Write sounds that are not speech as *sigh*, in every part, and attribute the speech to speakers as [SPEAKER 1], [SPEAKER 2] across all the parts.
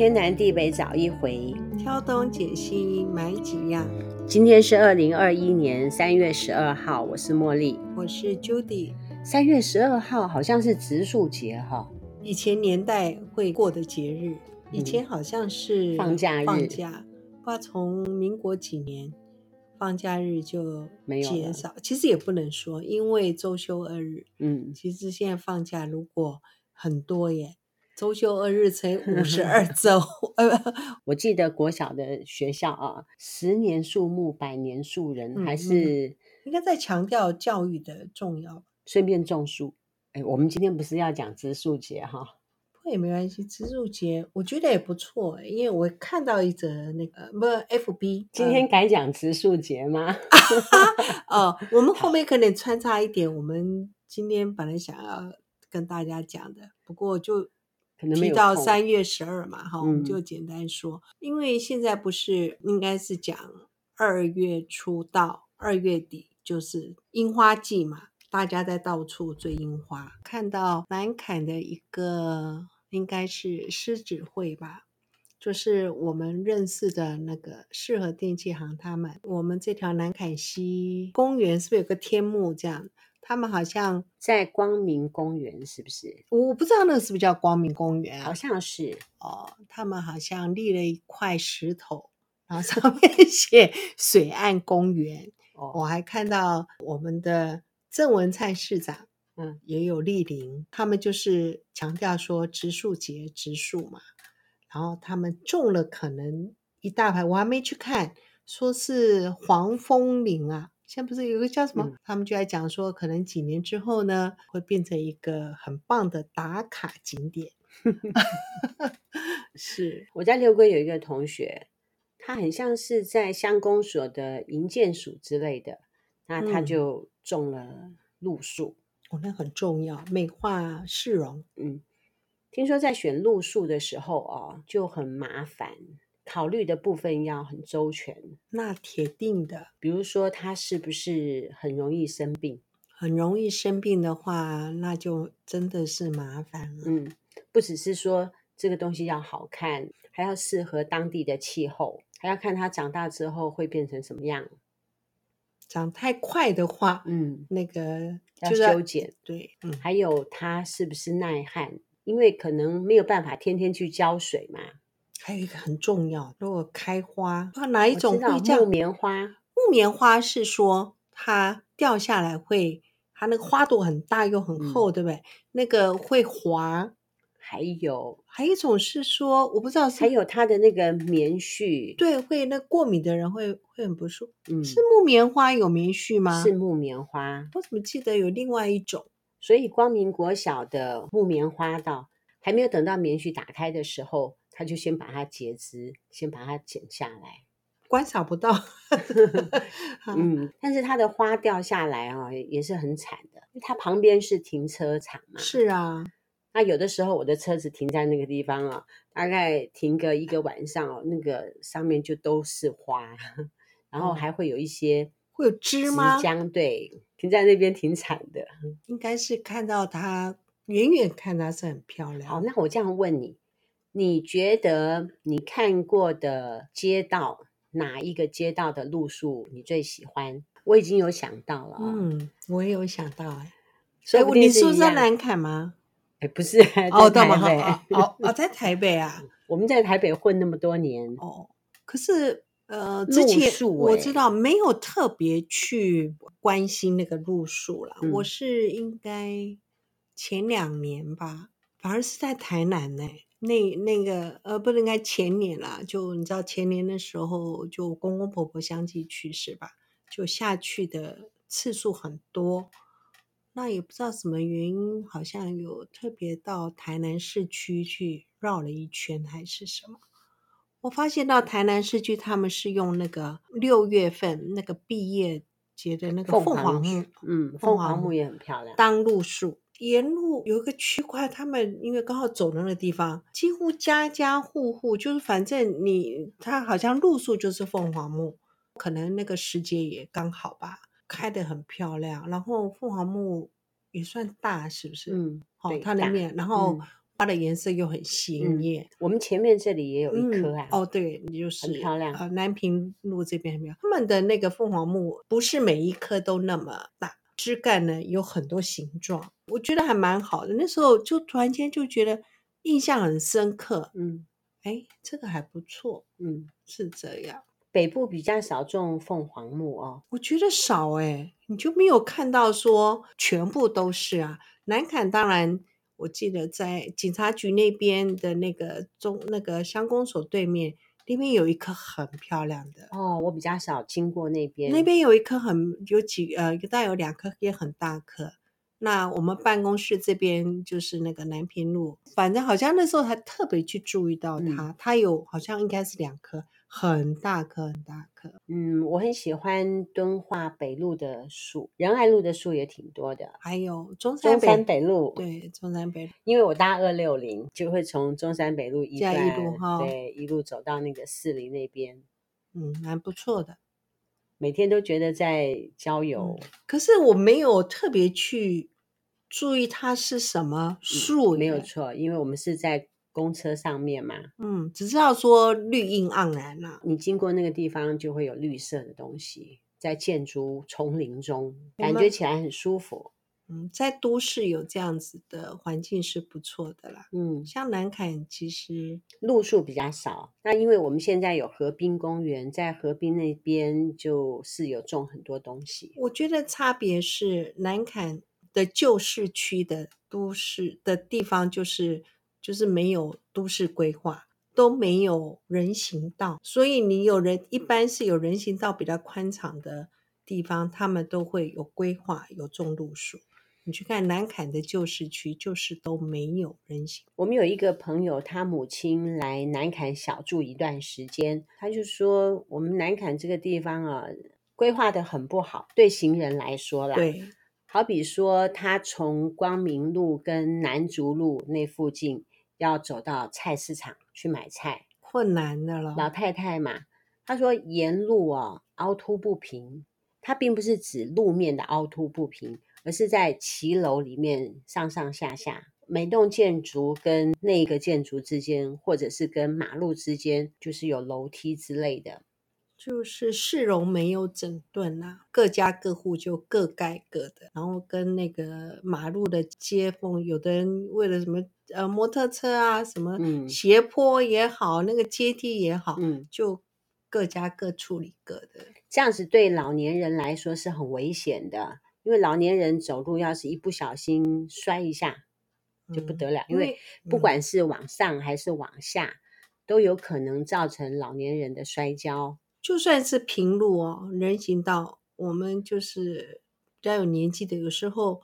[SPEAKER 1] 天南地北找一回，
[SPEAKER 2] 挑东拣西买几样。
[SPEAKER 1] 今天是二零二一年三月十二号，我是茉莉，
[SPEAKER 2] 我是 Judy。
[SPEAKER 1] 三月十二号好像是植树节哈，
[SPEAKER 2] 以前年代会过的节日，以前好像是
[SPEAKER 1] 放假日，
[SPEAKER 2] 放假，不知道从民国几年放假日就
[SPEAKER 1] 没有
[SPEAKER 2] 减少。其实也不能说，因为周休二日。
[SPEAKER 1] 嗯，
[SPEAKER 2] 其实现在放假如果很多耶。周休二日乘 *laughs* 五十二周，*laughs*
[SPEAKER 1] 我记得国小的学校啊，十年树木，百年树人，嗯、还是
[SPEAKER 2] 应该在强调教育的重要。
[SPEAKER 1] 顺便种树，哎，我们今天不是要讲植树节哈？
[SPEAKER 2] 不过也没关系，植树节我觉得也不错，因为我看到一则那个不 FB，
[SPEAKER 1] 今天改讲植树节吗？*laughs*
[SPEAKER 2] 哦，我们后面可能穿插一点，我们今天本来想要跟大家讲的，不过就。提到三月十二嘛，哈、嗯，我们就简单说，因为现在不是应该是讲二月初到二月底，就是樱花季嘛，大家在到处追樱花。看到南坎的一个应该是狮子会吧，就是我们认识的那个适合电器行他们，我们这条南坎溪公园是不是有个天幕这样？他们好像
[SPEAKER 1] 在光明公园，是不是？
[SPEAKER 2] 我不知道那个是不是叫光明公园啊？
[SPEAKER 1] 好像是
[SPEAKER 2] 哦。他们好像立了一块石头，然后上面 *laughs* 写“水岸公园”。哦，我还看到我们的郑文灿市长，嗯，也有莅临。他们就是强调说植树节植树嘛，然后他们种了可能一大排，我还没去看，说是黄枫林啊。现在不是有个叫什么？嗯、他们就来讲说，可能几年之后呢，会变成一个很棒的打卡景点。*laughs*
[SPEAKER 1] 是我家六龟有一个同学，他很像是在乡公所的营建署之类的，那他就种了路树。
[SPEAKER 2] 哦，那很重要，美化市容。
[SPEAKER 1] 嗯，听说在选路树的时候哦，就很麻烦。考虑的部分要很周全，
[SPEAKER 2] 那铁定的。
[SPEAKER 1] 比如说，他是不是很容易生病？
[SPEAKER 2] 很容易生病的话，那就真的是麻烦了。
[SPEAKER 1] 嗯，不只是说这个东西要好看，还要适合当地的气候，还要看它长大之后会变成什么样。
[SPEAKER 2] 长太快的话，
[SPEAKER 1] 嗯，
[SPEAKER 2] 那个
[SPEAKER 1] 要修剪。
[SPEAKER 2] 对，嗯，
[SPEAKER 1] 还有它是不是耐旱？因为可能没有办法天天去浇水嘛。
[SPEAKER 2] 还有一个很重要，如果开花，它哪一种会叫
[SPEAKER 1] 木棉花？
[SPEAKER 2] 木棉花是说它掉下来会，它那个花朵很大又很厚，嗯、对不对？那个会滑。
[SPEAKER 1] 还有
[SPEAKER 2] 还有一种是说，我不知道是，
[SPEAKER 1] 还有它的那个棉絮，
[SPEAKER 2] 对，会那过敏的人会会很不舒服。嗯，是木棉花有棉絮吗？
[SPEAKER 1] 是木棉花。
[SPEAKER 2] 我怎么记得有另外一种？
[SPEAKER 1] 所以光明国小的木棉花到还没有等到棉絮打开的时候。他就先把它截枝，先把它剪下来，
[SPEAKER 2] 观察不到。*laughs*
[SPEAKER 1] 嗯，但是它的花掉下来啊，也是很惨的。它旁边是停车场嘛。
[SPEAKER 2] 是啊，
[SPEAKER 1] 那有的时候我的车子停在那个地方啊，大概停个一个晚上哦，那个上面就都是花，然后还会有一些
[SPEAKER 2] 会有枝吗？
[SPEAKER 1] 对，停在那边挺惨的。
[SPEAKER 2] 应该是看到它，远远看它是很漂亮。
[SPEAKER 1] 好，那我这样问你。你觉得你看过的街道，哪一个街道的路数你最喜欢？我已经有想到了。
[SPEAKER 2] 嗯，我也有想到哎。所以你说在南崁吗？
[SPEAKER 1] 哎，不是，在台北。
[SPEAKER 2] 哦，哦，哦，在台北啊。*laughs*
[SPEAKER 1] 我们在台北混那么多年。
[SPEAKER 2] 哦，可是呃，之前我知道没有特别去关心那个路数了。嗯，我是应该前两年吧，反而是在台南呢。那那个呃，不应该前年啦，就你知道前年的时候，就公公婆婆相继去世吧，就下去的次数很多。那也不知道什么原因，好像有特别到台南市区去绕了一圈，还是什么？我发现到台南市区，他们是用那个六月份那个毕业节的那个凤凰木，
[SPEAKER 1] 嗯，凤凰木也很漂亮，
[SPEAKER 2] 当路树。沿路有一个区块，他们因为刚好走的那个地方，几乎家家户户就是，反正你他好像路数就是凤凰木，可能那个时节也刚好吧，开得很漂亮。然后凤凰木也算大，是不是？
[SPEAKER 1] 嗯，
[SPEAKER 2] 好、哦，它里面，然后花的颜色又很鲜艳。
[SPEAKER 1] 我们前面这里也有一棵啊，
[SPEAKER 2] 嗯、哦，对，就是
[SPEAKER 1] 很漂亮。
[SPEAKER 2] 呃，南平路这边很漂亮，他们的那个凤凰木不是每一棵都那么大，枝干呢有很多形状，我觉得还蛮好的。那时候就突然间就觉得印象很深刻。嗯，哎，这个还不错。嗯，是这样。
[SPEAKER 1] 北部比较少种凤凰木哦，
[SPEAKER 2] 我觉得少哎，你就没有看到说全部都是啊。南坎当然，我记得在警察局那边的那个中那个乡公所对面，那边有一棵很漂亮的
[SPEAKER 1] 哦。我比较少经过那边，
[SPEAKER 2] 那边有一棵很有几呃，大概有两棵也很大棵。那我们办公室这边就是那个南平路，反正好像那时候还特别去注意到它，嗯、它有好像应该是两棵。很大棵，很大棵。
[SPEAKER 1] 嗯，我很喜欢敦化北路的树，仁爱路的树也挺多的。
[SPEAKER 2] 还有中山北，
[SPEAKER 1] 中山北路，
[SPEAKER 2] 对，中山北路。
[SPEAKER 1] 因为我搭二六零，就会从中山北路一段，一路对，一路走到那个四零那边。
[SPEAKER 2] 嗯，蛮不错的。
[SPEAKER 1] 每天都觉得在郊游，
[SPEAKER 2] 嗯，可是我没有特别去注意它是什么树，
[SPEAKER 1] 嗯。没有错，因为我们是在。公车上面嘛，
[SPEAKER 2] 嗯，只知道说绿荫盎然啊。
[SPEAKER 1] 你经过那个地方，就会有绿色的东西，在建筑丛林中，感觉起来很舒服。
[SPEAKER 2] 嗯，在都市有这样子的环境是不错的啦。嗯，像南坎其实
[SPEAKER 1] 路数比较少，那因为我们现在有河滨公园，在河滨那边就是有种很多东西。
[SPEAKER 2] 我觉得差别是南坎的旧市区的都市的地方就是。就是没有都市规划，都没有人行道，所以你有人一般是有人行道比较宽敞的地方，他们都会有规划，有种路树。你去看南坎的旧市区，就是都没有人行。
[SPEAKER 1] 我们有一个朋友，他母亲来南坎小住一段时间，他就说我们南坎这个地方啊，规划的很不好，对行人来说啦。
[SPEAKER 2] 对。
[SPEAKER 1] 好比说，他从光明路跟南竹路那附近要走到菜市场去买菜，
[SPEAKER 2] 困难的了。
[SPEAKER 1] 老太太嘛，她说沿路啊凹凸不平，它并不是指路面的凹凸不平，而是在骑楼里面上上下下，每栋建筑跟那个建筑之间，或者是跟马路之间，就是有楼梯之类的。
[SPEAKER 2] 就是市容没有整顿啊，各家各户就各盖各的，然后跟那个马路的接缝，有的人为了什么呃摩托车啊，什么斜坡也好，嗯、那个阶梯也好，嗯，就各家各处理各的。
[SPEAKER 1] 这样子对老年人来说是很危险的，因为老年人走路要是一不小心摔一下就不得了，嗯、因为不管是往上还是往下，嗯、都有可能造成老年人的摔跤。
[SPEAKER 2] 就算是平路哦，人行道，我们就是比较有年纪的，有时候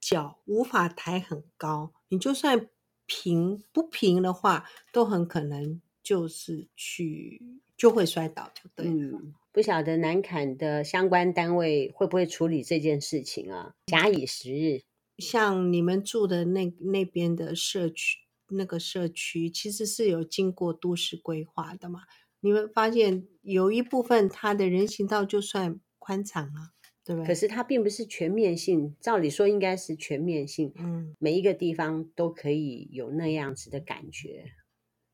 [SPEAKER 2] 脚无法抬很高，你就算平不平的话，都很可能就是去就会摔倒，就对。
[SPEAKER 1] 嗯，不晓得南坎的相关单位会不会处理这件事情啊？假以时日，
[SPEAKER 2] 像你们住的那那边的社区，那个社区其实是有经过都市规划的嘛。你会发现有一部分它的人行道就算宽敞了，对不对？
[SPEAKER 1] 可是它并不是全面性，照理说应该是全面性，嗯，每一个地方都可以有那样子的感觉，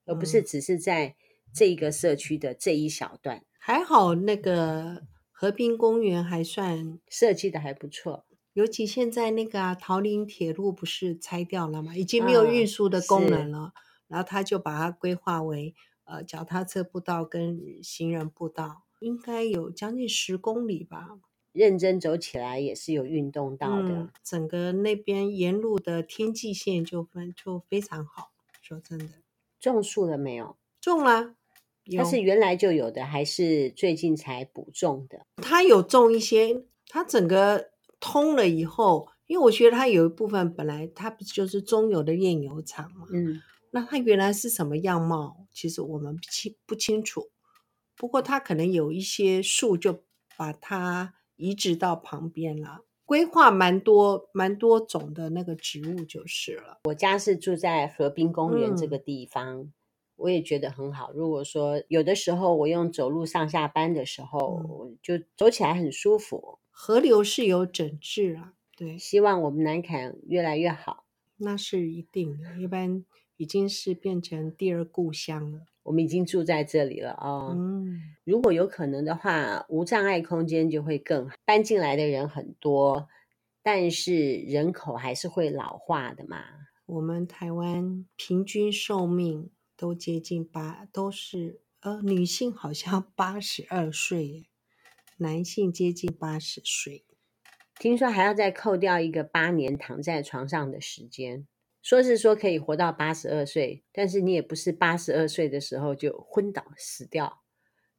[SPEAKER 1] 嗯、而不是只是在这一个社区的这一小段。
[SPEAKER 2] 还好那个和平公园还算
[SPEAKER 1] 设计的还不错，
[SPEAKER 2] 尤其现在那个、啊、桃林铁路不是拆掉了吗？已经没有运输的功能了，嗯、然后他就把它规划为。呃，脚踏车步道跟行人步道应该有将近十公里吧。
[SPEAKER 1] 认真走起来也是有运动到的。
[SPEAKER 2] 嗯，整个那边沿路的天际线就分就非常好。说真的，
[SPEAKER 1] 种树了没有？
[SPEAKER 2] 种了。
[SPEAKER 1] 它是原来就有的，还是最近才补种的？
[SPEAKER 2] 它有种一些，它整个通了以后，因为我觉得它有一部分本来它不就是中油的炼油厂嘛。嗯。那它原来是什么样貌？其实我们不清不清楚。不过它可能有一些树，就把它移植到旁边了。规划蛮多蛮多种的那个植物就是了。
[SPEAKER 1] 我家是住在河滨公园这个地方，嗯、我也觉得很好。如果说有的时候我用走路上下班的时候，嗯、就走起来很舒服。
[SPEAKER 2] 河流是有整治啊，对，
[SPEAKER 1] 希望我们南坎越来越好。
[SPEAKER 2] 那是一定的，一般。已经是变成第二故乡了。
[SPEAKER 1] 我们已经住在这里了哦。
[SPEAKER 2] 嗯，
[SPEAKER 1] 如果有可能的话，无障碍空间就会更好。搬进来的人很多，但是人口还是会老化的嘛。
[SPEAKER 2] 我们台湾平均寿命都接近八，都是呃，女性好像 *laughs* 八十二岁，男性接近八十岁。
[SPEAKER 1] 听说还要再扣掉一个八年躺在床上的时间。说是说可以活到八十二岁，但是你也不是八十二岁的时候就昏倒死掉，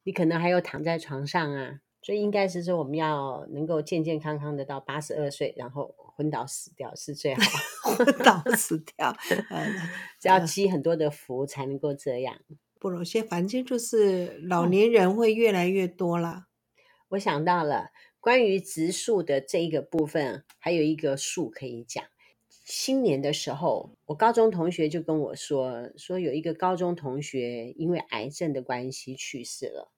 [SPEAKER 1] 你可能还有躺在床上啊，所以应该是说我们要能够健健康康的到八十二岁，然后昏倒死掉是最好，*laughs*
[SPEAKER 2] 昏倒死掉，
[SPEAKER 1] 只要积很多的福才能够这样。
[SPEAKER 2] 不容易，反正就是老年人会越来越多了。
[SPEAKER 1] 我想到了关于植树的这一个部分，还有一个树可以讲。新年的时候，我高中同学就跟我说，说有一个高中同学因为癌症的关系去世了。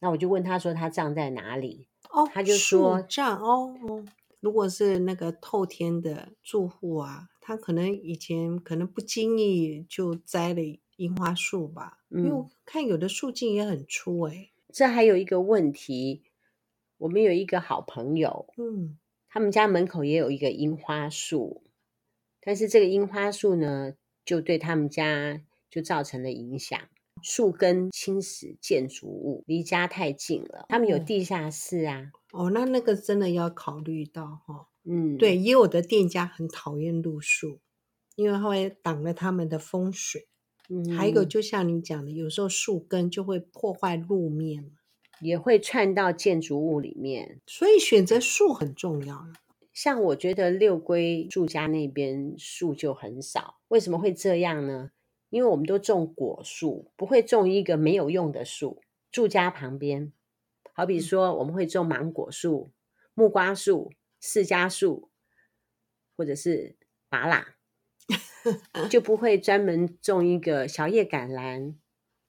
[SPEAKER 1] 那我就问他说，他葬在哪里？
[SPEAKER 2] 哦，
[SPEAKER 1] 他就说
[SPEAKER 2] 葬哦，哦。如果是那个透天的住户啊，他可能以前可能不经意就栽了樱花树吧。嗯，因为我看有的树径也很粗哎。
[SPEAKER 1] 这还有一个问题，我们有一个好朋友，
[SPEAKER 2] 嗯。
[SPEAKER 1] 他们家门口也有一个樱花树，但是这个樱花树呢，就对他们家就造成了影响。树根侵蚀建筑物，离家太近了。他们有地下室啊。
[SPEAKER 2] 哦，哦，那那个真的要考虑到哈、哦。
[SPEAKER 1] 嗯，
[SPEAKER 2] 对，也有的店家很讨厌露树，因为它会挡了他们的风水。嗯，还有一个就像你讲的，有时候树根就会破坏路面。
[SPEAKER 1] 也会串到建筑物里面，
[SPEAKER 2] 所以选择树很重要。
[SPEAKER 1] 像我觉得六龟住家那边树就很少，为什么会这样呢？因为我们都种果树，不会种一个没有用的树。住家旁边，好比说我们会种芒果树、木瓜树、释迦树，或者是芭乐，*laughs* 就不会专门种一个小叶橄榄。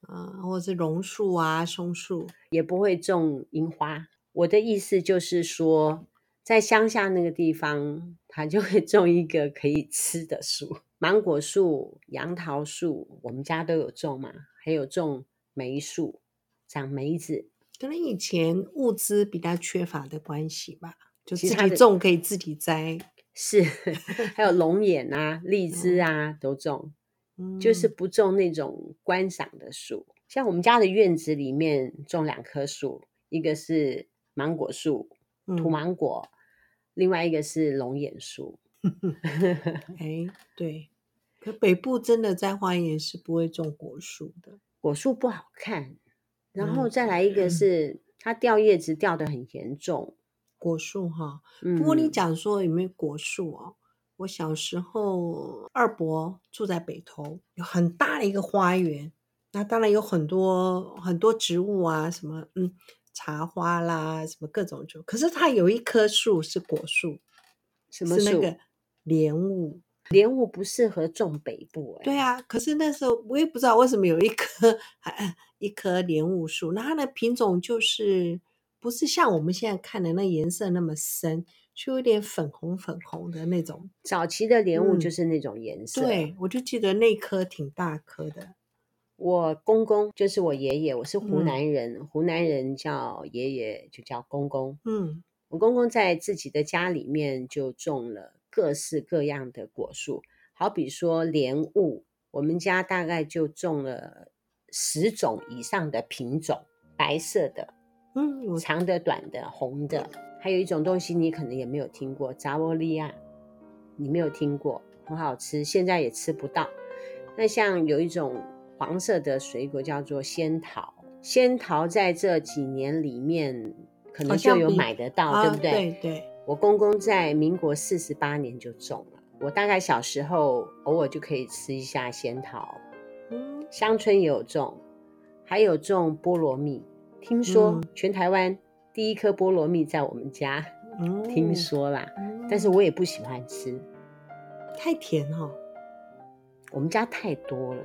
[SPEAKER 2] 啊，或者是榕树啊、松树，
[SPEAKER 1] 也不会种樱花。我的意思就是说，在乡下那个地方，他就会种一个可以吃的树，芒果树、杨桃树，我们家都有种嘛。还有种梅树，长梅子。
[SPEAKER 2] 可能以前物资比较缺乏的关系吧，就自己种可以自己摘。*laughs*
[SPEAKER 1] 是，还有龙眼啊、荔枝啊、嗯、都种。就是不种那种观赏的树，像我们家的院子里面种两棵树，一个是芒果树，土芒果，嗯、另外一个是龙眼树。*laughs* *laughs*
[SPEAKER 2] 哎，对，可北部真的在花园是不会种果树的，
[SPEAKER 1] 果树不好看。然后再来一个是它掉叶子掉的很严重，
[SPEAKER 2] 果树哈。不过你讲说有没有果树哦？我小时候，二伯住在北头，有很大的一个花园，那当然有很多很多植物啊，什么嗯茶花啦，什么各种种。可是它有一棵树是果树，
[SPEAKER 1] 什么树？
[SPEAKER 2] 是那个莲雾。
[SPEAKER 1] 莲雾不适合种北部哎。
[SPEAKER 2] 对啊，可是那时候我也不知道为什么有一棵一棵莲雾树，那它的品种就是不是像我们现在看的那颜色那么深。就有点粉红粉红的那种，
[SPEAKER 1] 早期的莲雾就是那种颜色。
[SPEAKER 2] 嗯、对，我就记得那棵挺大棵的。
[SPEAKER 1] 我公公就是我爷爷，我是湖南人，嗯、湖南人叫爷爷就叫公公。
[SPEAKER 2] 嗯，
[SPEAKER 1] 我公公在自己的家里面就种了各式各样的果树，好比说莲雾，我们家大概就种了十种以上的品种，白色的，
[SPEAKER 2] 嗯，
[SPEAKER 1] 长的、短的、红的。还有一种东西你可能也没有听过，扎波利亚，你没有听过，很好吃，现在也吃不到。那像有一种黄色的水果叫做仙桃，仙桃在这几年里面可能就有买得到，对不对？
[SPEAKER 2] 对对。
[SPEAKER 1] 我公公在民国四十八年就种了，我大概小时候偶尔就可以吃一下仙桃。
[SPEAKER 2] 嗯，
[SPEAKER 1] 乡村也有种，还有种菠萝蜜，听说全台湾。第一颗菠萝蜜在我们家，
[SPEAKER 2] 嗯、
[SPEAKER 1] 听说啦，
[SPEAKER 2] 嗯，
[SPEAKER 1] 但是我也不喜欢吃，
[SPEAKER 2] 太甜，哦。
[SPEAKER 1] 我们家太多了，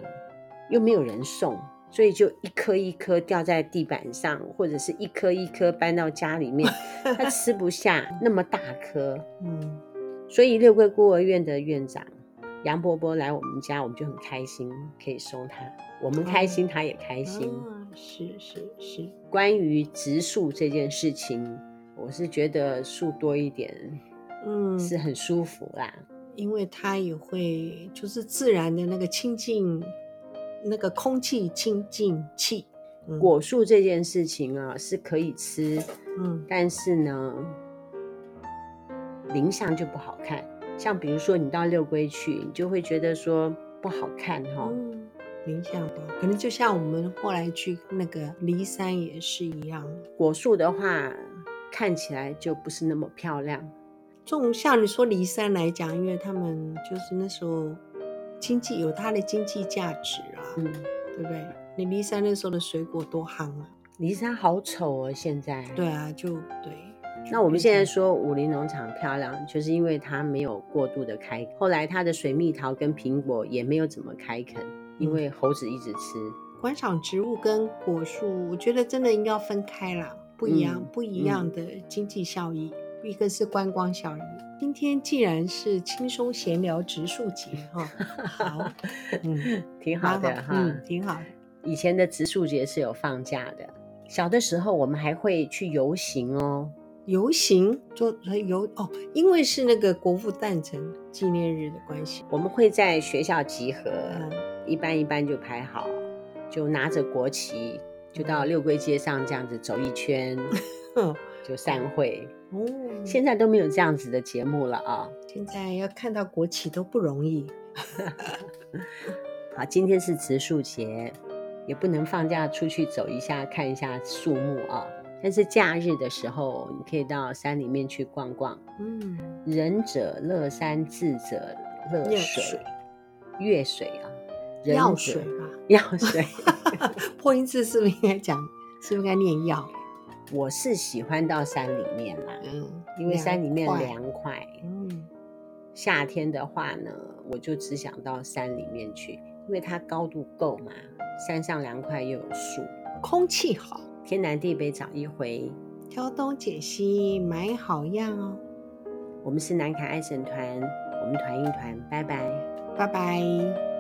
[SPEAKER 1] 又没有人送，所以就一颗一颗掉在地板上，或者是一颗一颗搬到家里面，*laughs* 他吃不下那么大颗。
[SPEAKER 2] 嗯，
[SPEAKER 1] 所以六龟孤儿院的院长杨伯伯来我们家，我们就很开心，可以收他。我们开心，他也开心。
[SPEAKER 2] 嗯，是是是。
[SPEAKER 1] 关于植树这件事情，我是觉得树多一点，嗯，是很舒服啦。
[SPEAKER 2] 因为它也会就是自然的那个清净，那个空气清净器。
[SPEAKER 1] 嗯、果树这件事情啊，是可以吃，嗯，但是呢，林相就不好看。像比如说，你到六龟去，你就会觉得说不好看哈。
[SPEAKER 2] 嗯，林相吧，可能就像我们后来去那个梨山也是一样。
[SPEAKER 1] 果树的话，看起来就不是那么漂亮。
[SPEAKER 2] 这种像你说梨山来讲，因为他们就是那时候经济有它的经济价值啊，嗯，对不对？你梨山那时候的水果多夯啊！
[SPEAKER 1] 梨山好丑哦，现在。
[SPEAKER 2] 对啊，就对。
[SPEAKER 1] 那我们现在说武林农场漂亮，就是因为它没有过度的开。后来它的水蜜桃跟苹果也没有怎么开垦，因为猴子一直吃。
[SPEAKER 2] 观赏植物跟果树，我觉得真的应该要分开啦，不一样，嗯、不一样的经济效益，嗯、一个是观光效益。今天既然是轻松闲聊植树节哈，好，*laughs*
[SPEAKER 1] 嗯，挺好的哈，
[SPEAKER 2] 嗯，挺好。
[SPEAKER 1] 以前的植树节是有放假的，小的时候我们还会去游行哦。
[SPEAKER 2] 游行做游哦，因为是那个国父诞辰纪念日的关系，
[SPEAKER 1] 我们会在学校集合，嗯、一班一班就排好，就拿着国旗，就到六龟街上这样子走一圈，嗯、就散会。哦，现在都没有这样子的节目了啊！
[SPEAKER 2] 现在要看到国旗都不容易。*laughs*
[SPEAKER 1] 好，今天是植树节，也不能放假出去走一下，看一下树木啊。但是假日的时候，你可以到山里面去逛逛。嗯，仁者乐山，智者乐水，乐水啊，
[SPEAKER 2] 药水吧，*laughs*
[SPEAKER 1] 药水。*laughs*
[SPEAKER 2] 破音字是不是应该讲？是不是应该念药？*laughs*
[SPEAKER 1] 我是喜欢到山里面啦，嗯，因为山里面凉快。嗯，夏天的话呢，我就只想到山里面去，因为它高度够嘛，山上凉快又有树，
[SPEAKER 2] 空气好。
[SPEAKER 1] 天南地北找一回，
[SPEAKER 2] 挑东拣西买好样哦。
[SPEAKER 1] 我们是南卡爱神团，我们团一团，拜拜，
[SPEAKER 2] 拜拜。